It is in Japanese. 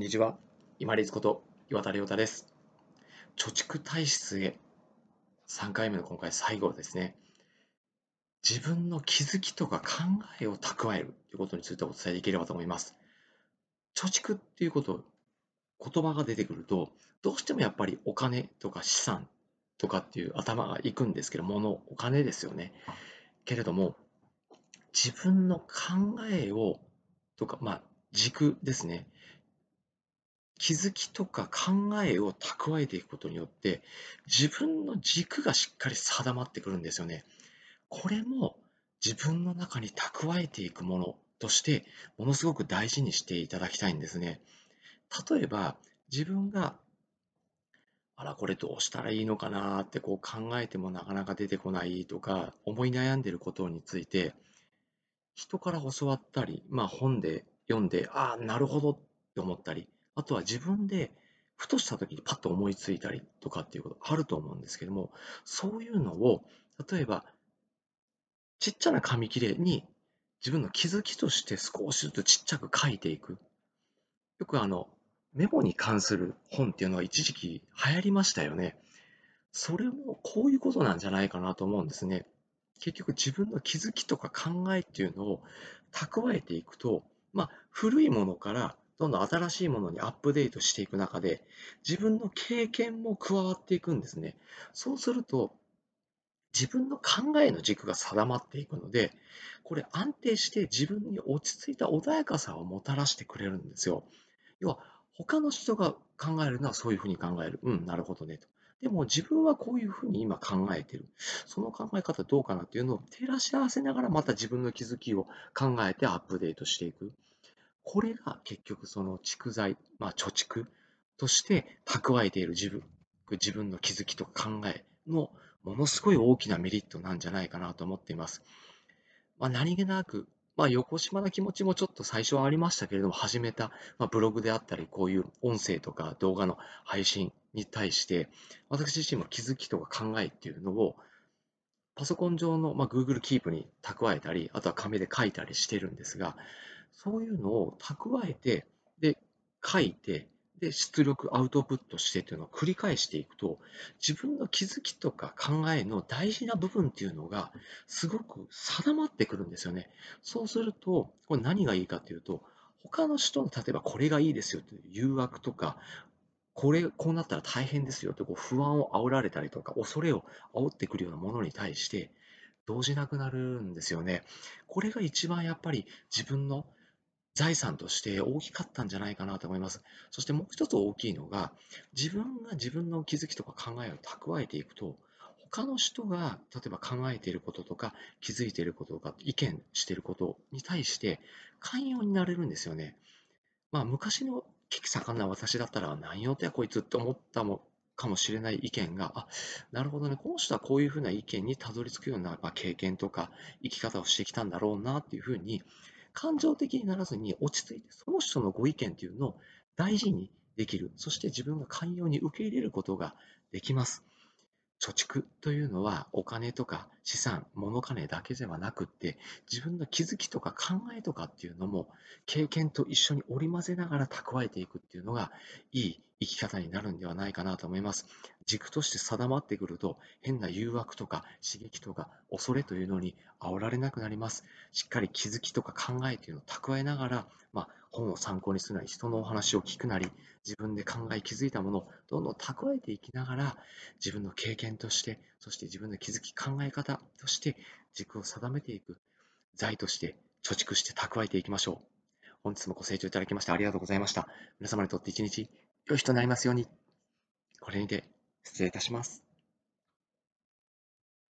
んにちは。今立こと岩田亮太です。貯蓄体質へ3回目の今回最後はですね。自分の気づきとか考えを蓄えるということについてお伝えできればと思います。貯蓄っていうこと、言葉が出てくると、どうしてもやっぱりお金とか資産とかっていう頭がいくんですけど、物、お金ですよね。けれども、自分の考えをとか、まあ、軸ですね。気づきとか考えを蓄えていくことによって自分の軸がしっかり定まってくるんですよね。これも自分の中に蓄えていくものとしてものすごく大事にしていただきたいんですね。例えば自分があらこれどうしたらいいのかなってこう考えてもなかなか出てこないとか思い悩んでることについて人から教わったり、まあ、本で読んでああなるほどって思ったりあとは自分でふとした時にパッと思いついたりとかっていうことあると思うんですけども、そういうのを、例えば、ちっちゃな紙切れに自分の気づきとして少しずつちっちゃく書いていく。よくあの、メモに関する本っていうのは一時期流行りましたよね。それもこういうことなんじゃないかなと思うんですね。結局自分の気づきとか考えっていうのを蓄えていくと、まあ、古いものからどんどん新しいものにアップデートしていく中で、自分の経験も加わっていくんですね。そうすると、自分の考えの軸が定まっていくので、これ安定して自分に落ち着いた穏やかさをもたらしてくれるんですよ。要は、他の人が考えるのはそういうふうに考える。うん、なるほどねと。でも自分はこういうふうに今考えてる。その考え方どうかなっていうのを照らし合わせながらまた自分の気づきを考えてアップデートしていく。これが結局その蓄財、まあ、貯蓄として蓄えている自分自分の気づきとか考えのものすごい大きなメリットなんじゃないかなと思っています。まあ、何気なく、まあ、横島な気持ちもちょっと最初はありましたけれども、始めた、まあ、ブログであったり、こういう音声とか動画の配信に対して、私自身も気づきとか考えっていうのを、パソコン上の、まあ、Google Keep に蓄えたり、あとは紙で書いたりしてるんですが、そういうのを蓄えて、で、書いて、で、出力、アウトプットしてっていうのを繰り返していくと、自分の気づきとか考えの大事な部分っていうのが、すごく定まってくるんですよね。そうすると、これ何がいいかっていうと、他の人の、例えばこれがいいですよという誘惑とか、これ、こうなったら大変ですよとこう不安を煽られたりとか、恐れを煽ってくるようなものに対して、動じなくなるんですよね。これが一番やっぱり自分の財産として大きかったんじゃないかなと思います。そしてもう一つ大きいのが、自分が自分の気づきとか考えを蓄えていくと、他の人が例えば考えていることとか気づいていることとか意見していることに対して寛容になれるんですよね。まあ昔の危機盛んな私だったら何用ってこいつって思ったもかもしれない意見が、あ、なるほどね、この人はこういうふうな意見にたどり着くような、まあ、経験とか生き方をしてきたんだろうなっていうふうに感情的にならずに落ち着いてその人のご意見というのを大事にできる。そして自分が寛容に受け入れることができます。貯蓄というのはお金とか資産、物金だけではなくって自分の気づきとか考えとかっていうのも経験と一緒に織り交ぜながら蓄えていくっていうのがいい生き方になるんではないかなと思います。軸として定まってくると変な誘惑とか刺激とか恐れというのに煽られなくなります。しっかり気づきとか考えというのを蓄えながら、まあ、本を参考にするなり人のお話を聞くなり自分で考え気づいたものをどんどん蓄えていきながら自分の経験としてそして自分の気づき考え方として軸を定めていく財として貯蓄して蓄えていきましょう本日もご清聴いただきましてありがとうございました皆様にとって一日良い日となりますように。これにて失礼いたします。